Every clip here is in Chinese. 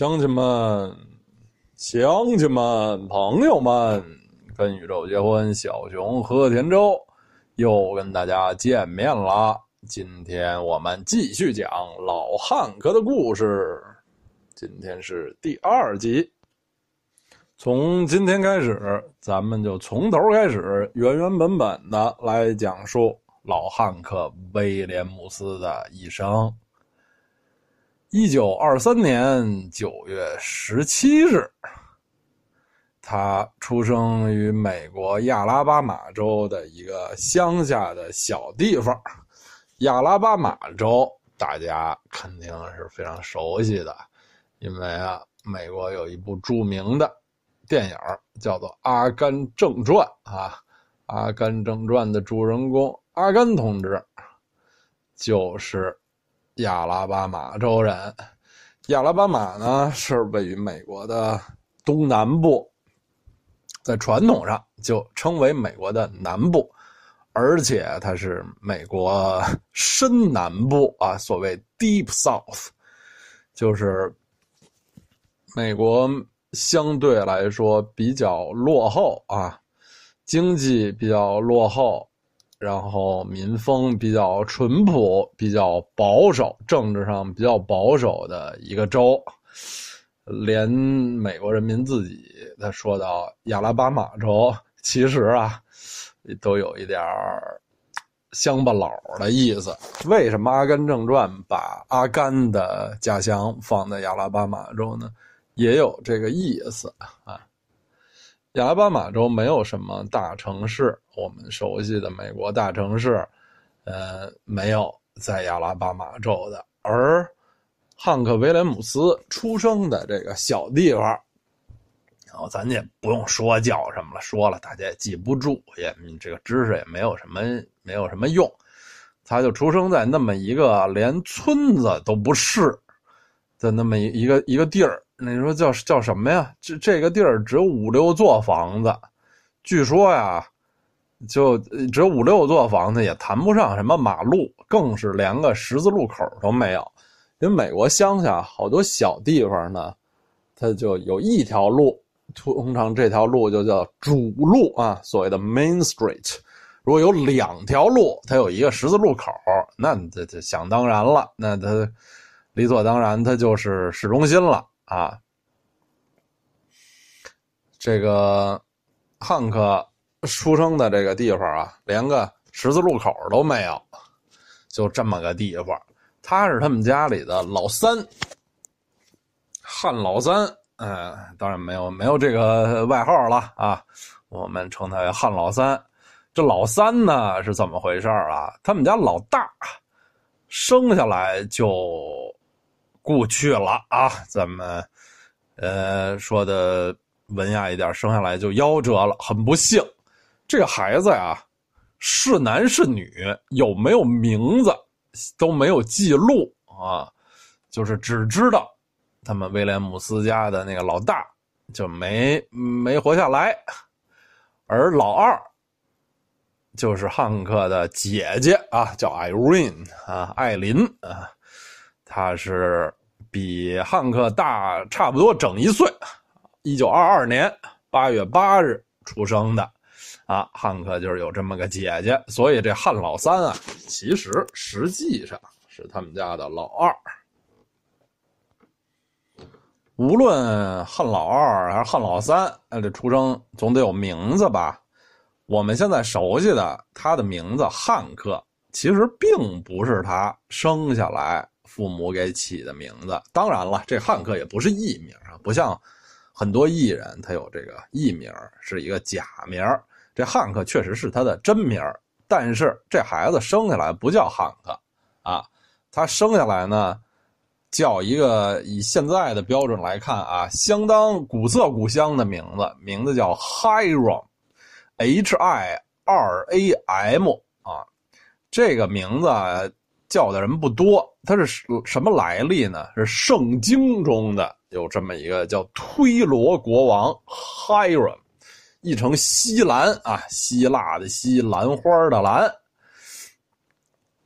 乡亲们、乡亲们、朋友们，跟宇宙结婚，小熊和田周又跟大家见面了。今天我们继续讲老汉克的故事，今天是第二集。从今天开始，咱们就从头开始，原原本本的来讲述老汉克威廉姆斯的一生。一九二三年九月十七日，他出生于美国亚拉巴马州的一个乡下的小地方。亚拉巴马州大家肯定是非常熟悉的，因为啊，美国有一部著名的电影叫做《阿甘正传》啊，《阿甘正传》的主人公阿甘同志就是。亚拉巴马州人，亚拉巴马呢是位于美国的东南部，在传统上就称为美国的南部，而且它是美国深南部啊，所谓 Deep South，就是美国相对来说比较落后啊，经济比较落后。然后民风比较淳朴，比较保守，政治上比较保守的一个州，连美国人民自己，他说到亚拉巴马州，其实啊，都有一点乡巴佬的意思。为什么《阿甘正传》把阿甘的家乡放在亚拉巴马州呢？也有这个意思啊。亚拉巴马州没有什么大城市，我们熟悉的美国大城市，呃，没有在亚拉巴马州的。而汉克·威廉姆斯出生的这个小地方，然后咱也不用说叫什么了，说了大家也记不住，也这个知识也没有什么没有什么用。他就出生在那么一个连村子都不是的那么一一个一个地儿。那你说叫叫什么呀？这这个地儿只有五六座房子，据说呀，就只有五六座房子，也谈不上什么马路，更是连个十字路口都没有。因为美国乡下好多小地方呢，它就有一条路，通常这条路就叫主路啊，所谓的 Main Street。如果有两条路，它有一个十字路口，那这这想当然了，那它理所当然，它就是市中心了。啊，这个汉克出生的这个地方啊，连个十字路口都没有，就这么个地方。他是他们家里的老三，汉老三。嗯，当然没有没有这个外号了啊，我们称他为汉老三。这老三呢是怎么回事啊？他们家老大生下来就。故去了啊！咱们，呃，说的文雅一点，生下来就夭折了，很不幸。这个孩子呀，是男是女，有没有名字都没有记录啊，就是只知道他们威廉姆斯家的那个老大就没没活下来，而老二就是汉克的姐姐啊，叫 Irene 啊，艾琳啊。他是比汉克大差不多整一岁，一九二二年八月八日出生的，啊，汉克就是有这么个姐姐，所以这汉老三啊，其实实际上是他们家的老二。无论汉老二还是汉老三，哎，这出生总得有名字吧？我们现在熟悉的他的名字汉克，其实并不是他生下来。父母给起的名字，当然了，这汉克也不是艺名啊，不像很多艺人，他有这个艺名，是一个假名。这汉克确实是他的真名，但是这孩子生下来不叫汉克啊，他生下来呢，叫一个以现在的标准来看啊，相当古色古香的名字，名字叫 Hiram，H I R A M 啊，这个名字。叫的人不多，他是什么来历呢？是圣经中的有这么一个叫推罗国王 Hiram，译成西兰啊，希腊的希，兰花的兰。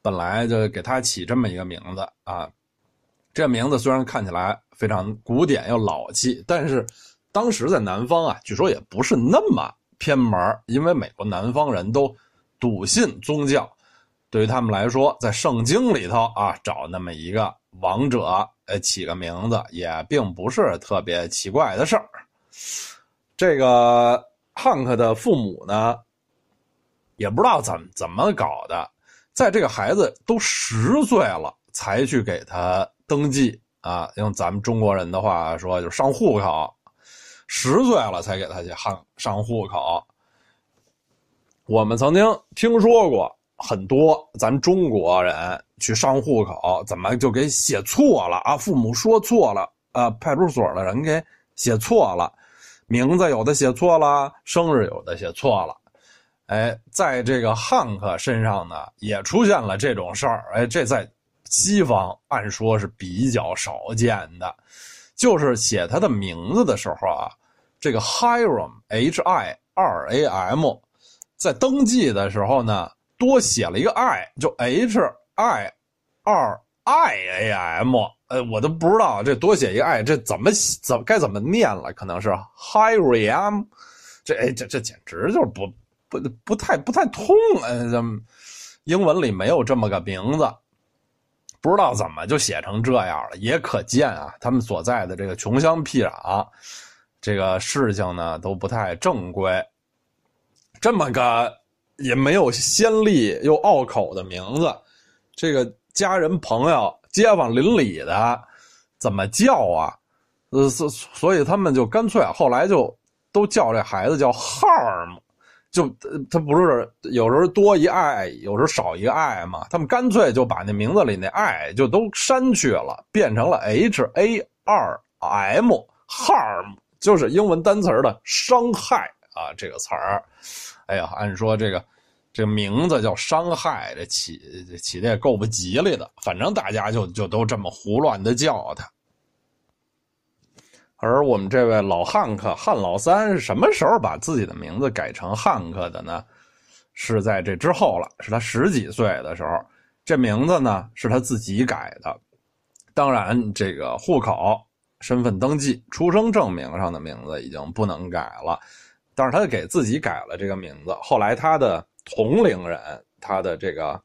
本来就给他起这么一个名字啊，这名字虽然看起来非常古典又老气，但是当时在南方啊，据说也不是那么偏门因为美国南方人都笃信宗教，对于他们来说，在圣经里头啊，找那么一个王者，呃，起个名字也并不是特别奇怪的事儿。这个汉克的父母呢，也不知道怎么怎么搞的，在这个孩子都十岁了才去给他。登记啊，用咱们中国人的话说，就是上户口。十岁了才给他去上上户口。我们曾经听说过很多咱中国人去上户口，怎么就给写错了啊？父母说错了啊，派出所的人给写错了，名字有的写错了，生日有的写错了。哎，在这个汉克身上呢，也出现了这种事儿。哎，这在。西方按说是比较少见的，就是写他的名字的时候啊，这个 Hiram H I R A M，在登记的时候呢，多写了一个 I，就 H I 二 I A M，呃，我都不知道这多写一个 I，这怎么怎该怎么念了？可能是 Hiram，这哎这这简直就是不不不太不太通，呃，英文里没有这么个名字。不知道怎么就写成这样了，也可见啊，他们所在的这个穷乡僻壤，这个事情呢都不太正规。这么个也没有先例又拗口的名字，这个家人朋友街坊邻里的怎么叫啊？呃，所所以他们就干脆后来就都叫这孩子叫 Harm。就他不是有时候多一爱，有时候少一个爱嘛？他们干脆就把那名字里那爱就都删去了，变成了 H A R M harm，就是英文单词的伤害啊这个词儿。哎呀，按说这个这个名字叫伤害，这起起的也够不吉利的。反正大家就就都这么胡乱的叫他。而我们这位老汉克汉老三是什么时候把自己的名字改成汉克的呢？是在这之后了，是他十几岁的时候，这名字呢是他自己改的。当然，这个户口、身份登记、出生证明上的名字已经不能改了，但是他给自己改了这个名字。后来，他的同龄人、他的这个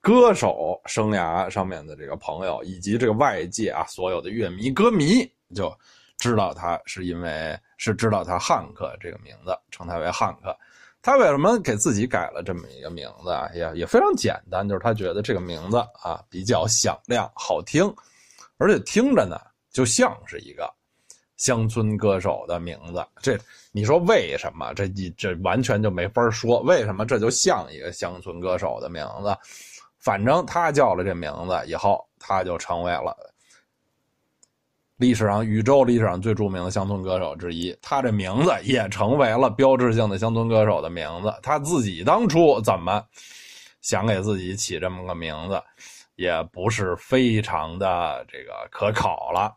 歌手生涯上面的这个朋友，以及这个外界啊所有的乐迷、歌迷就。知道他是因为是知道他汉克这个名字，称他为汉克。他为什么给自己改了这么一个名字啊？也也非常简单，就是他觉得这个名字啊比较响亮、好听，而且听着呢就像是一个乡村歌手的名字。这你说为什么？这你这完全就没法说。为什么这就像一个乡村歌手的名字？反正他叫了这名字以后，他就成为了。历史上，宇宙历史上最著名的乡村歌手之一，他这名字也成为了标志性的乡村歌手的名字。他自己当初怎么想给自己起这么个名字，也不是非常的这个可考了。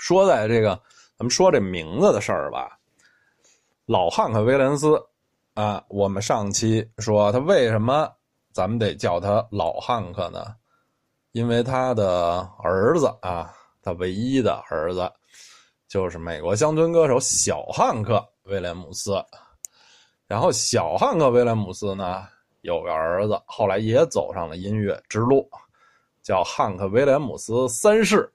说在这个，咱们说这名字的事儿吧。老汉克·威廉斯啊，我们上期说他为什么咱们得叫他老汉克呢？因为他的儿子啊。他唯一的儿子就是美国乡村歌手小汉克·威廉姆斯。然后，小汉克·威廉姆斯呢有个儿子，后来也走上了音乐之路，叫汉克·威廉姆斯三世。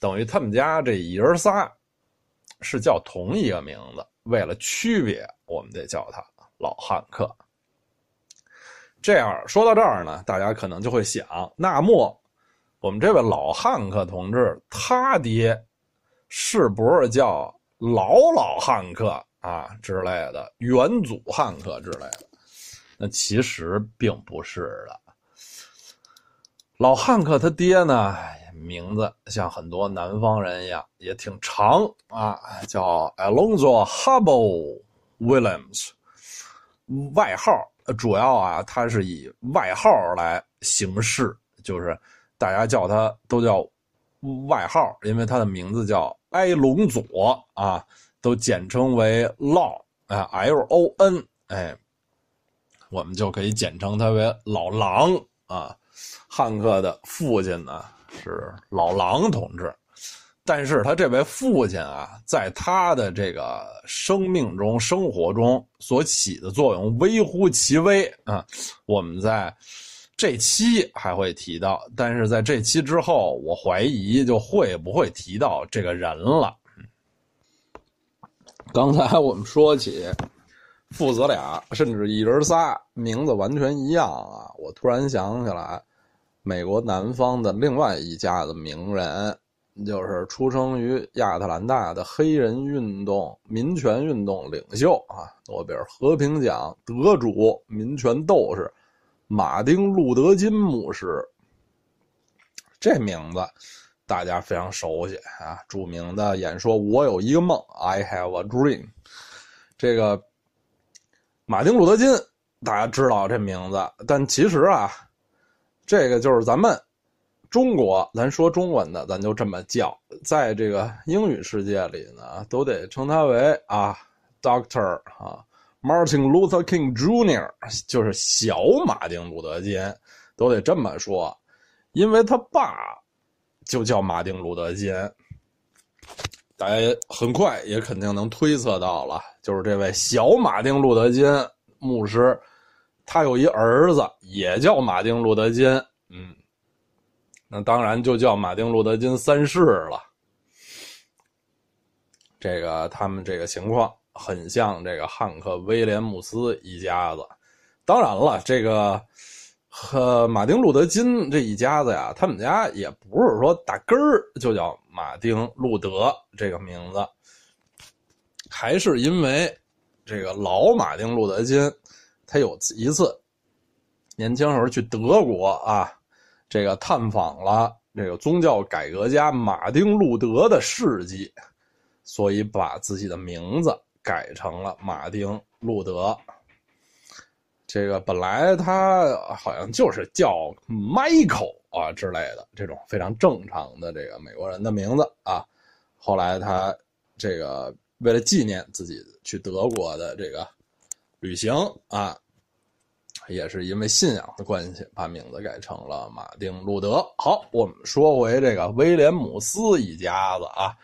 等于他们家这爷儿仨是叫同一个名字，为了区别，我们得叫他老汉克。这样说到这儿呢，大家可能就会想，那么。我们这位老汉克同志，他爹是不是叫老老汉克啊之类的，元祖汉克之类的？那其实并不是的。老汉克他爹呢，名字像很多南方人一样，也挺长啊，叫 Alonzo Hubble Williams，外号主要啊，他是以外号来行事，就是。大家叫他都叫外号，因为他的名字叫埃隆佐啊，都简称为 Lon 啊，L O N，哎，我们就可以简称他为老狼啊。汉克的父亲呢是老狼同志。但是他这位父亲啊，在他的这个生命中、生活中所起的作用微乎其微啊。我们在这期还会提到，但是在这期之后，我怀疑就会不会提到这个人了。刚才我们说起父子俩，甚至一人仨，名字完全一样啊。我突然想起来，美国南方的另外一家子名人。就是出生于亚特兰大的黑人运动民权运动领袖啊，诺贝尔和平奖得主、民权斗士马丁·路德·金牧师。这名字大家非常熟悉啊，著名的演说“我有一个梦 ”，I have a dream。这个马丁·路德·金大家知道这名字，但其实啊，这个就是咱们。中国，咱说中文的，咱就这么叫。在这个英语世界里呢，都得称他为啊，Doctor 啊，Martin Luther King Jr.，就是小马丁路德金，都得这么说，因为他爸就叫马丁路德金。大家很快也肯定能推测到了，就是这位小马丁路德金牧师，他有一儿子也叫马丁路德金，嗯。那当然就叫马丁·路德·金三世了。这个他们这个情况很像这个汉克·威廉姆斯一家子。当然了，这个和马丁·路德·金这一家子呀，他们家也不是说打根儿就叫马丁·路德这个名字，还是因为这个老马丁·路德·金，他有一次年轻时候去德国啊。这个探访了这个宗教改革家马丁·路德的事迹，所以把自己的名字改成了马丁·路德。这个本来他好像就是叫 Michael 啊之类的这种非常正常的这个美国人的名字啊。后来他这个为了纪念自己去德国的这个旅行啊。也是因为信仰的关系，把名字改成了马丁·路德。好，我们说回这个威廉姆斯一家子啊，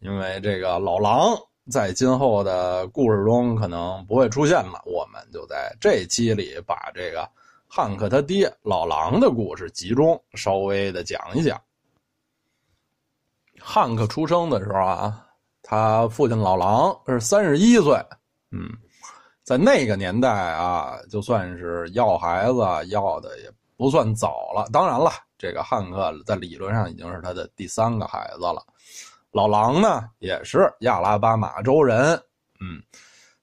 因为这个老狼在今后的故事中可能不会出现了，我们就在这期里把这个汉克他爹老狼的故事集中稍微的讲一讲。汉克出生的时候啊，他父亲老狼是三十一岁，嗯。在那个年代啊，就算是要孩子要的也不算早了。当然了，这个汉克在理论上已经是他的第三个孩子了。老狼呢，也是亚拉巴马州人，嗯，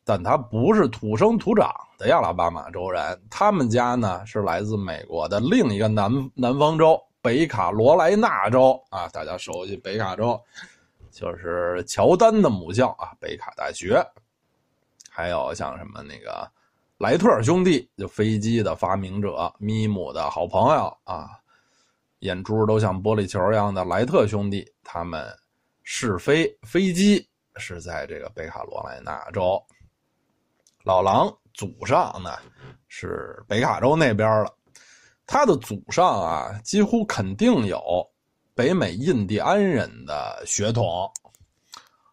但他不是土生土长的亚拉巴马州人。他们家呢是来自美国的另一个南南方州北卡罗来纳州啊，大家熟悉北卡州，就是乔丹的母校啊，北卡大学。还有像什么那个莱特兄弟，就飞机的发明者，咪姆的好朋友啊，眼珠都像玻璃球一样的莱特兄弟，他们试飞飞机是在这个北卡罗来纳州。老狼祖上呢是北卡州那边了，他的祖上啊几乎肯定有北美印第安人的血统，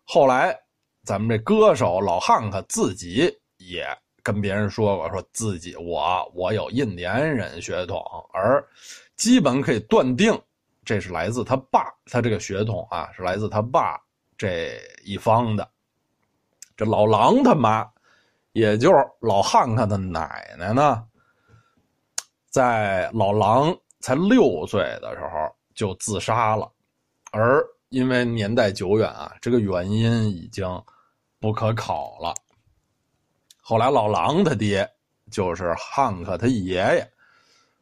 后来。咱们这歌手老汉克自己也跟别人说过，说自己我我有印第安人血统，而基本可以断定这是来自他爸，他这个血统啊是来自他爸这一方的。这老狼他妈，也就是老汉克的奶奶呢，在老狼才六岁的时候就自杀了，而因为年代久远啊，这个原因已经。不可考了。后来老狼他爹就是汉克他爷爷，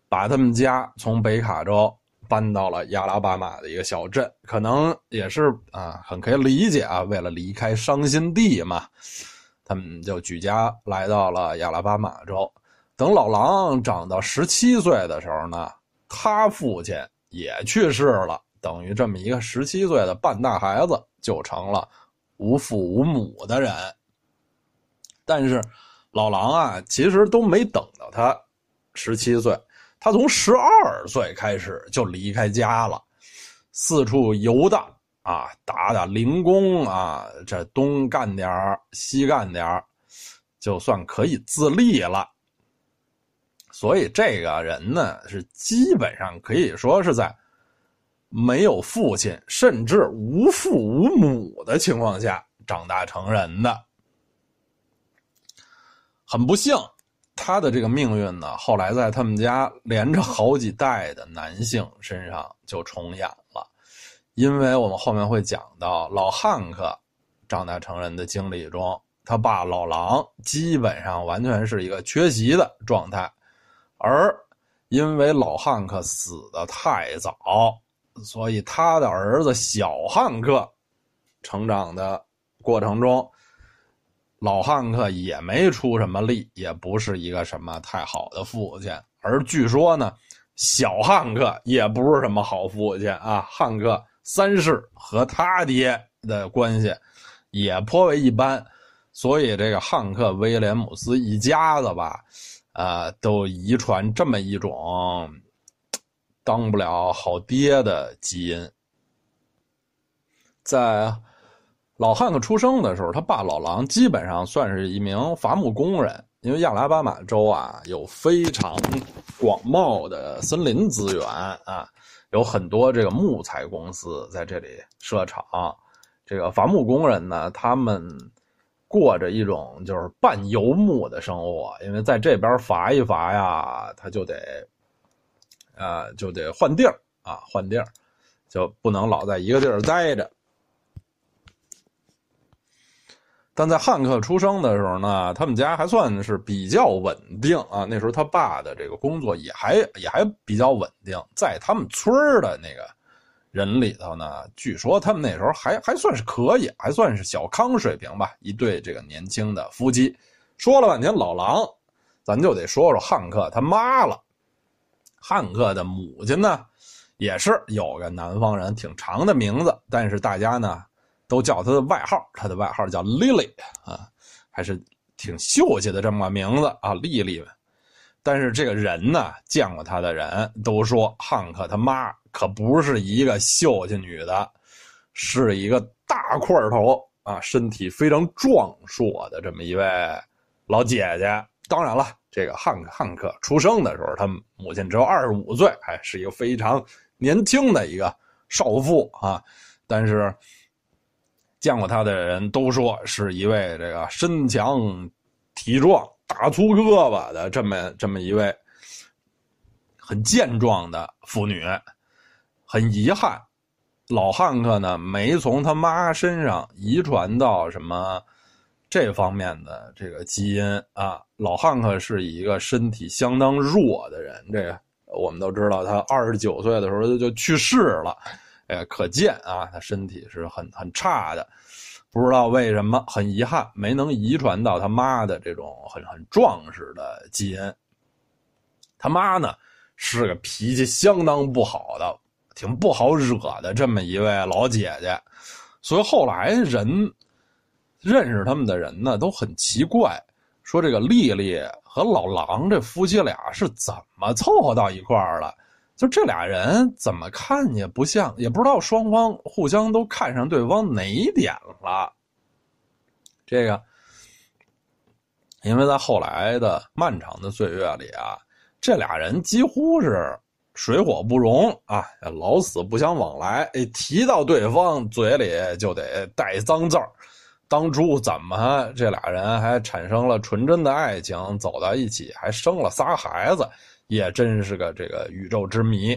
把他们家从北卡州搬到了亚拉巴马的一个小镇，可能也是啊，很可以理解啊，为了离开伤心地嘛，他们就举家来到了亚拉巴马州。等老狼长到十七岁的时候呢，他父亲也去世了，等于这么一个十七岁的半大孩子就成了。无父无母的人，但是老狼啊，其实都没等到他十七岁，他从十二岁开始就离开家了。四处游荡啊，打打零工啊，这东干点西干点就算可以自立了。所以这个人呢，是基本上可以说是在没有父亲，甚至无父无母的情况下长大成人的。很不幸，他的这个命运呢，后来在他们家连着好几代的男性身上就重演了。因为我们后面会讲到老汉克长大成人的经历中，他爸老狼基本上完全是一个缺席的状态。而因为老汉克死的太早，所以他的儿子小汉克成长的过程中，老汉克也没出什么力，也不是一个什么太好的父亲。而据说呢，小汉克也不是什么好父亲啊。汉克三世和他爹的关系也颇为一般，所以这个汉克威廉姆斯一家子吧。啊，都遗传这么一种当不了好爹的基因。在老汉克出生的时候，他爸老狼基本上算是一名伐木工人，因为亚拉巴马州啊有非常广袤的森林资源啊，有很多这个木材公司在这里设厂。这个伐木工人呢，他们。过着一种就是半游牧的生活，因为在这边伐一伐呀，他就得，啊，就得换地儿啊，换地儿，就不能老在一个地儿待着。但在汉克出生的时候呢，他们家还算是比较稳定啊。那时候他爸的这个工作也还也还比较稳定，在他们村的那个。人里头呢，据说他们那时候还还算是可以，还算是小康水平吧。一对这个年轻的夫妻，说了半天老狼，咱就得说说汉克他妈了。汉克的母亲呢，也是有个南方人挺长的名字，但是大家呢都叫他的外号，他的外号叫 Lily 啊，还是挺秀气的这么个名字啊，丽丽。但是这个人呢，见过他的人都说汉克他妈。可不是一个秀气女的，是一个大块头啊，身体非常壮硕的这么一位老姐姐。当然了，这个汉克汉克出生的时候，他母亲只有二十五岁，还是一个非常年轻的一个少妇啊。但是见过他的人都说，是一位这个身强体壮、大粗胳膊的这么这么一位很健壮的妇女。很遗憾，老汉克呢没从他妈身上遗传到什么这方面的这个基因啊。老汉克是一个身体相当弱的人，这个我们都知道，他二十九岁的时候就去世了，哎，可见啊，他身体是很很差的。不知道为什么，很遗憾没能遗传到他妈的这种很很壮实的基因。他妈呢是个脾气相当不好的。挺不好惹的这么一位老姐姐，所以后来人认识他们的人呢都很奇怪，说这个丽丽和老狼这夫妻俩是怎么凑合到一块儿了？就这俩人怎么看也不像，也不知道双方互相都看上对方哪一点了。这个，因为在后来的漫长的岁月里啊，这俩人几乎是。水火不容啊，老死不相往来。哎，提到对方嘴里就得带脏字儿。当初怎么这俩人还产生了纯真的爱情，走到一起还生了仨孩子，也真是个这个宇宙之谜。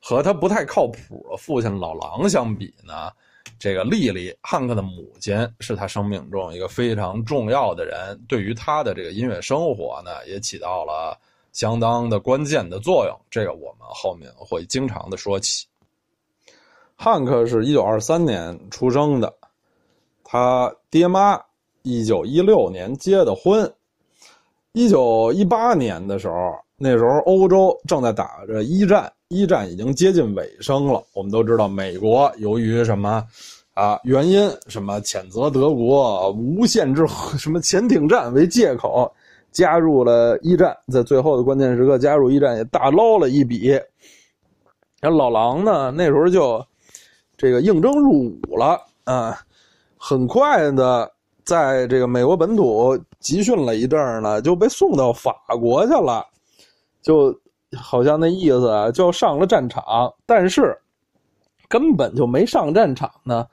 和他不太靠谱的父亲老狼相比呢，这个丽丽汉克的母亲是他生命中一个非常重要的人，对于他的这个音乐生活呢，也起到了。相当的关键的作用，这个我们后面会经常的说起。汉克是一九二三年出生的，他爹妈一九一六年结的婚。一九一八年的时候，那时候欧洲正在打着一战，一战已经接近尾声了。我们都知道，美国由于什么啊原因，什么谴责德国无限制什么潜艇战为借口。加入了一战，在最后的关键时刻加入一战，也大捞了一笔。那老狼呢？那时候就这个应征入伍了啊，很快的在这个美国本土集训了一阵呢，就被送到法国去了，就好像那意思啊，就上了战场，但是根本就没上战场呢，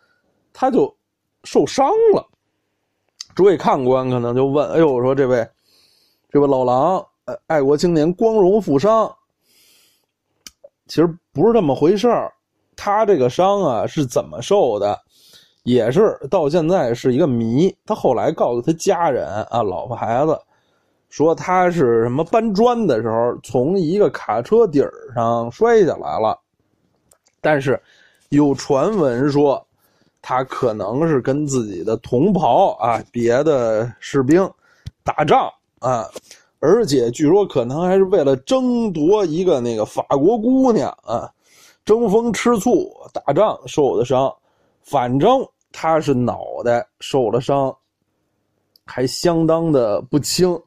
他就受伤了。诸位看官可能就问：“哎呦，我说这位，这位老狼，呃爱国青年，光荣负伤。”其实不是这么回事儿，他这个伤啊是怎么受的，也是到现在是一个谜。他后来告诉他家人啊，老婆孩子，说他是什么搬砖的时候从一个卡车底儿上摔下来了，但是有传闻说他可能是跟自己的同袍啊，别的士兵打仗啊。而且据说可能还是为了争夺一个那个法国姑娘啊，争风吃醋打仗受的伤，反正他是脑袋受了伤，还相当的不轻，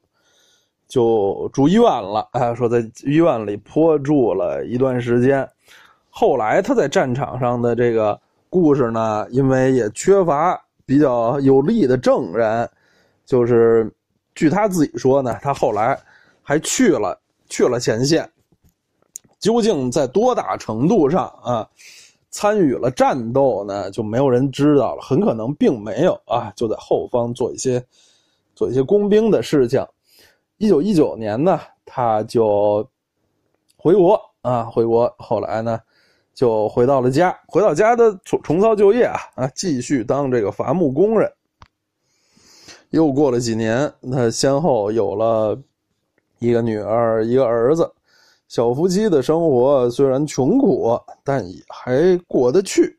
就住医院了。哎，说在医院里拖住了一段时间。后来他在战场上的这个故事呢，因为也缺乏比较有力的证人，就是。据他自己说呢，他后来还去了去了前线，究竟在多大程度上啊参与了战斗呢？就没有人知道了。很可能并没有啊，就在后方做一些做一些工兵的事情。一九一九年呢，他就回国啊，回国。后来呢，就回到了家，回到家的重重操旧业啊啊，继续当这个伐木工人。又过了几年，他先后有了一个女儿，一个儿子，小夫妻的生活虽然穷苦，但也还过得去。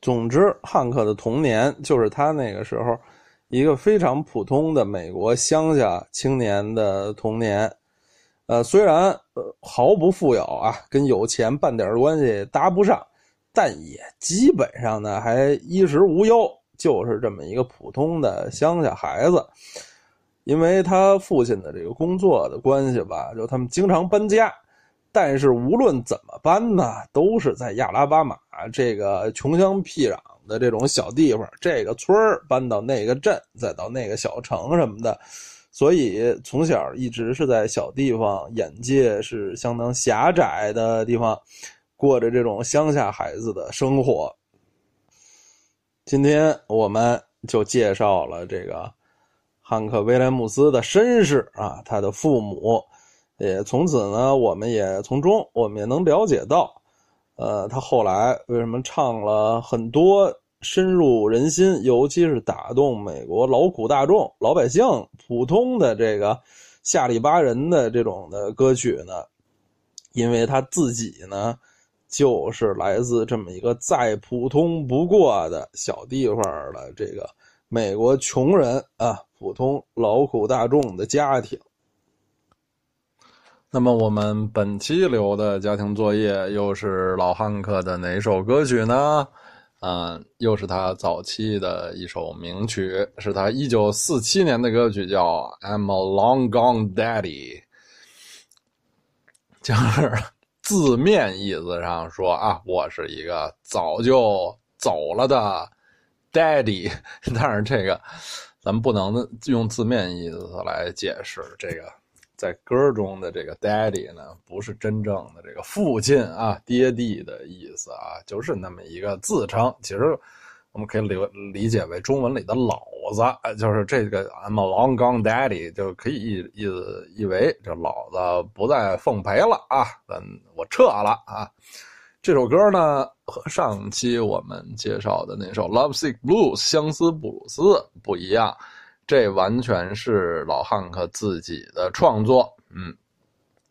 总之，汉克的童年就是他那个时候一个非常普通的美国乡下青年的童年。呃，虽然毫不富有啊，跟有钱半点关系搭不上，但也基本上呢还衣食无忧。就是这么一个普通的乡下孩子，因为他父亲的这个工作的关系吧，就他们经常搬家，但是无论怎么搬呢，都是在亚拉巴马这个穷乡僻壤的这种小地方，这个村儿搬到那个镇，再到那个小城什么的，所以从小一直是在小地方，眼界是相当狭窄的地方，过着这种乡下孩子的生活。今天我们就介绍了这个汉克·威廉姆斯的身世啊，他的父母，也从此呢，我们也从中我们也能了解到，呃，他后来为什么唱了很多深入人心，尤其是打动美国劳苦大众、老百姓、普通的这个下里巴人的这种的歌曲呢？因为他自己呢。就是来自这么一个再普通不过的小地方的这个美国穷人啊，普通劳苦大众的家庭。那么我们本期留的家庭作业又是老汉克的哪首歌曲呢？嗯，又是他早期的一首名曲，是他一九四七年的歌曲，叫《I'm a Long Gone Daddy》，就是。字面意思上说啊，我是一个早就走了的 daddy，但是这个咱们不能用字面意思来解释。这个在歌中的这个 daddy 呢，不是真正的这个父亲啊，爹地的意思啊，就是那么一个自称。其实。我们可以理理解为中文里的老子，就是这个 I'm a long gone daddy，就可以意意思意为这老子不再奉陪了啊，咱，我撤了啊。这首歌呢和上期我们介绍的那首 Love Sick Blues 相思布鲁斯不一样，这完全是老汉克自己的创作，嗯，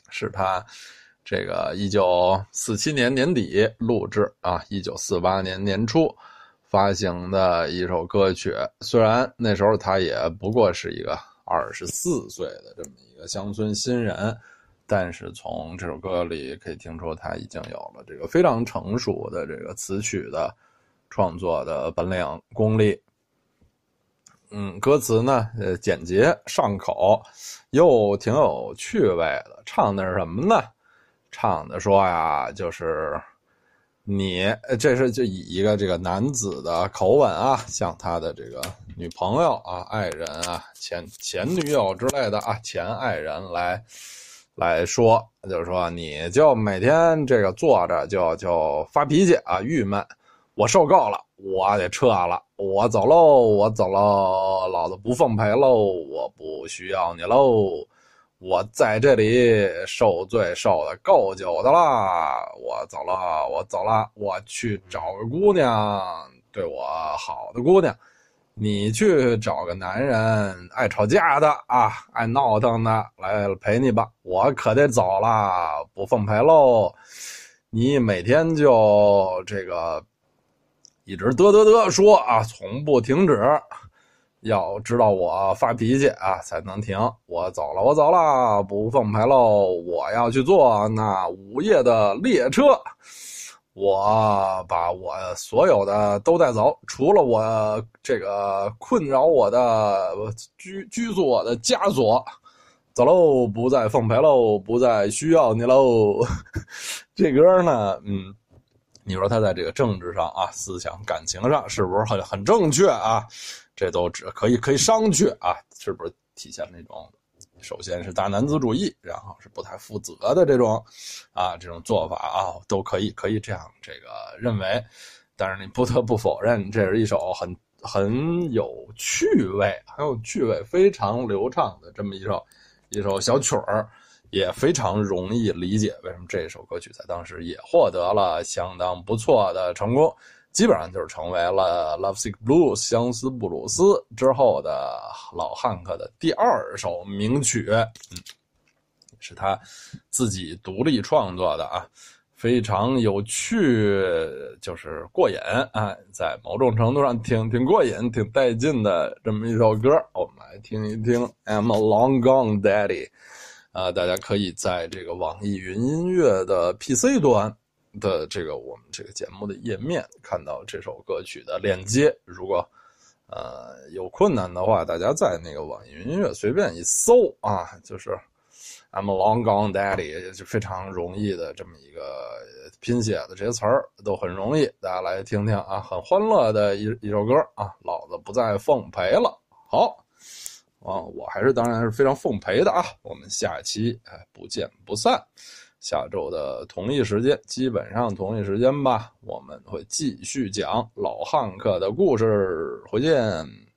是他这个一九四七年年底录制啊，一九四八年年初。发行的一首歌曲，虽然那时候他也不过是一个二十四岁的这么一个乡村新人，但是从这首歌里可以听出他已经有了这个非常成熟的这个词曲的创作的本领功力。嗯，歌词呢，呃，简洁上口，又挺有趣味的。唱的是什么呢？唱的说呀，就是。你这是就以一个这个男子的口吻啊，向他的这个女朋友啊、爱人啊、前前女友之类的啊、前爱人来来说，就是说你就每天这个坐着就就发脾气啊、郁闷，我受够了，我得撤了，我走喽，我走喽，老子不奉陪喽，我不需要你喽。我在这里受罪受的够久的啦，我走了，我走了，我去找个姑娘对我好的姑娘，你去找个男人爱吵架的啊，爱闹腾的来陪你吧，我可得走了，不奉陪喽。你每天就这个一直嘚嘚嘚说啊，从不停止。要知道我发脾气啊，才能停。我走了，我走了，不奉陪喽。我要去坐那午夜的列车，我把我所有的都带走，除了我这个困扰我的拘拘束我的枷锁。走喽，不再奉陪喽，不再需要你喽。这歌呢，嗯，你说他在这个政治上啊，思想感情上是不是很很正确啊？这都只可以可以商榷啊，是不是体现那种，首先是大男子主义，然后是不太负责的这种，啊，这种做法啊，都可以可以这样这个认为，但是你不得不否认，这是一首很很有趣味、很有趣味、非常流畅的这么一首一首小曲儿，也非常容易理解为什么这首歌曲在当时也获得了相当不错的成功。基本上就是成为了《Lovesick Blues》相思布鲁斯之后的老汉克的第二首名曲，嗯，是他自己独立创作的啊，非常有趣，就是过瘾啊，在某种程度上挺挺过瘾、挺带劲的这么一首歌，我们来听一听《I'm a Long Gone Daddy》啊，大家可以在这个网易云音乐的 PC 端。的这个我们这个节目的页面看到这首歌曲的链接，如果呃有困难的话，大家在那个网易云音乐随便一搜啊，就是 I'm long gone daddy，就非常容易的这么一个拼写的这些词儿都很容易，大家来听听啊，很欢乐的一一首歌啊，老子不再奉陪了。好，啊，我还是当然是非常奉陪的啊，我们下期哎不见不散。下周的同一时间，基本上同一时间吧，我们会继续讲老汉克的故事。回见。